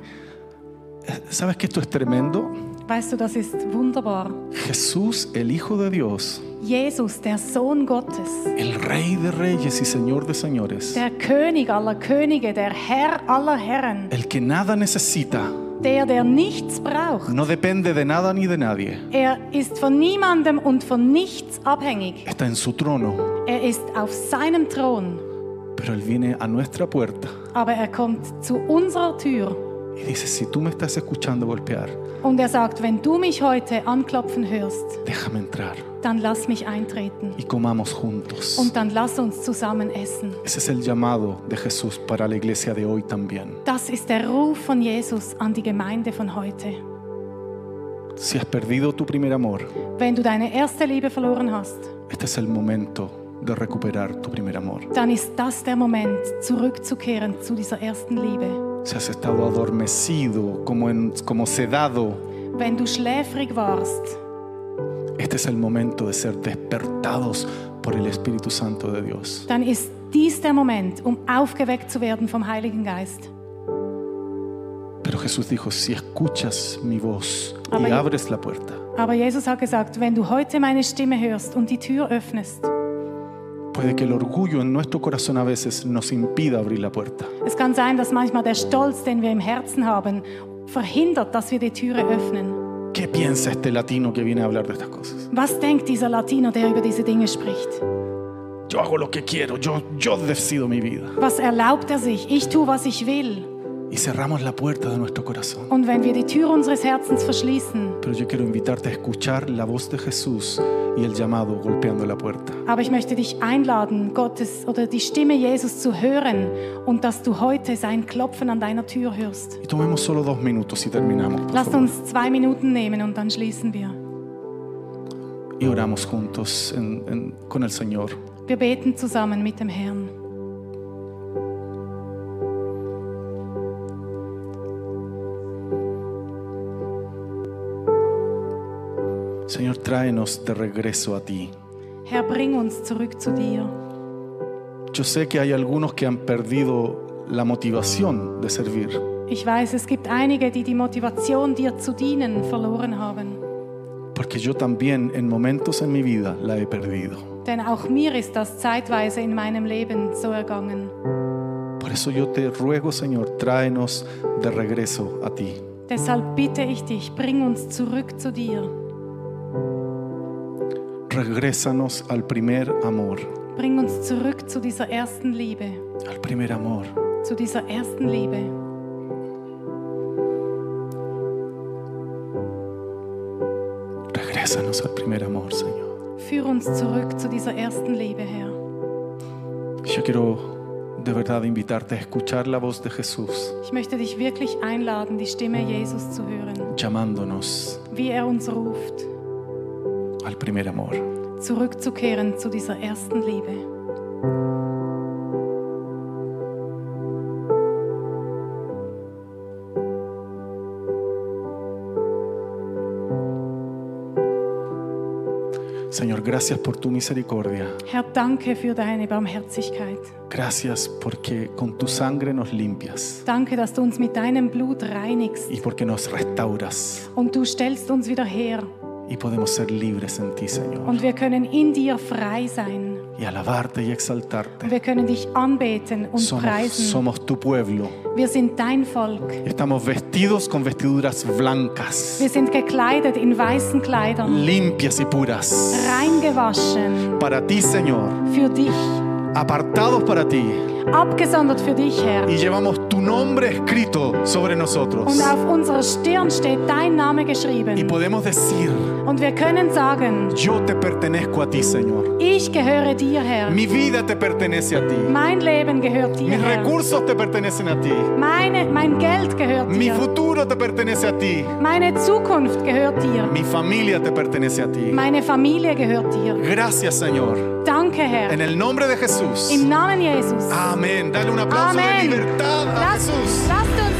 ¿Sabes que esto es tremendo? Weißt du, das ist wunderbar. Jesús, el Hijo de Dios, Jesus, der Sohn Gottes, el Rey de Reyes y Señor de Señores, der König aller Könige, der Herr aller Herren, el que nada necesita, der, der nichts braucht. no depende de nada ni de nadie, Er ist von niemandem und von nichts abhängig. está en su trono, Er ist auf seinem Thron, pero Él viene a nuestra puerta aber er kommt zu unserer Tür. y dice, si tú me estás escuchando golpear, und er sagt, wenn du mich heute anklopfen hörst, déjame entrar dann lass mich eintreten y comamos juntos. und dann lass uns zusammen essen. Ese es el llamado de Jesús para la iglesia de hoy también. Das ist der Ruf von Jesus an die Gemeinde von heute. Si has perdido tu primer amor, Wenn du deine erste Liebe verloren hast, este es el momento de recuperar tu primer amor. dann ist das der Moment, zurückzukehren zu dieser ersten Liebe. Si has estado adormecido, como, en, como sedado, Wenn du schläfrig warst, este es el momento de ser despertados por el Espíritu Santo de Dios. dann ist dies der Moment, um aufgeweckt zu werden vom Heiligen Geist. Pero Jesús dijo, si escuchas mi voz y Amén. abres la puerta, Aber Jesus hat gesagt, wenn du heute meine Stimme hörst und die Tür öffnest, puede que el orgullo en nuestro corazón a veces nos impida abrir la puerta. es kann sein, dass manchmal der Stolz, den wir im Herzen haben, verhindert, dass wir die Türe öffnen. ¿Qué piensa este latino que viene a hablar de estas cosas? Was denkt dieser Latino, der über diese Dinge spricht? Yo hago lo que quiero, yo, yo decido mi vida. Was erlaubt er sich? Ich tue, was ich will. Y cerramos la puerta de nuestro corazón. Und wenn wir die Tür unseres Herzens verschließen, Pero yo quiero invitarte a escuchar la voz de Jesús y el llamado golpeando la puerta. aber ich möchte dich einladen, Gottes oder die Stimme Jesus zu hören und dass du heute sein Klopfen an deiner Tür hörst. Y tomemos solo dos minutos y terminamos. por Lasst favor. uns zwei Minuten nehmen und dann schließen wir. Y oramos juntos en- en- con el Señor. Wir beten zusammen mit dem Herrn. Señor, tráenos de regreso a ti. Herr, bring uns zurück zu dir. Yo sé que hay algunos que han perdido la motivación de servir. Ich weiß, es gibt einige, die die Motivation, dir zu dienen, verloren haben. Porque yo también en momentos en mi vida la he perdido. Denn auch mir ist das zeitweise in meinem Leben so ergangen. Por eso yo te ruego, Señor, tráenos de regreso a ti. Deshalb bitte ich dich, bring uns zurück zu dir. Regrésanos al primer amor. Bring uns zurück zu dieser ersten Liebe. Al primer amor. Zu dieser ersten Liebe. Regrésanos al primer amor, Señor. Führ uns zurück zu dieser ersten Liebe, Herr. Yo quiero de verdad invitarte a escuchar la voz de Jesús Ich möchte dich wirklich einladen, die Stimme Jesus zu hören, llamándonos wie er uns ruft, al primer amor. zurückzukehren zu dieser ersten Liebe. Señor, gracias por tu misericordia. Herr, danke für deine Barmherzigkeit. Gracias porque con tu sangre nos limpias Danke, dass du uns mit deinem Blut reinigst y porque nos restauras und du stellst uns wieder her. Y podemos ser libres en ti, Señor. Und wir können in dir frei sein. Y alabarte y exaltarte. Und wir können dich anbeten und Somos, preisen. somos tu pueblo. Wir sind dein Volk. Estamos vestidos con vestiduras blancas, Wir sind gekleidet in weißen Kleidern, limpias y puras. reingewaschen Para ti, Señor. für dich, Apartados para ti. abgesondert für dich, Herr. Y llevamos tu nombre escrito sobre nosotros. Und auf unserer Stirn steht dein Name Y geschrieben. podemos decir, Und wir können sagen, yo te pertenezco a ti, Señor. ich gehöre dir, Herr. Mi vida te pertenece a ti. Mein Leben gehört dir, Mis Herr. recursos te pertenecen a ti. Meine, mein Geld gehört Mi dir. futuro te pertenece a ti. Meine Zukunft gehört dir. Mi familia te pertenece a ti. Meine Familie gehört dir. Gracias, Señor. Danke, Herr. En el nombre de Jesús. Im Namen Jesus. Amén. Dale un aplauso de Amen. libertad a Lasst, Jesús. lasst uns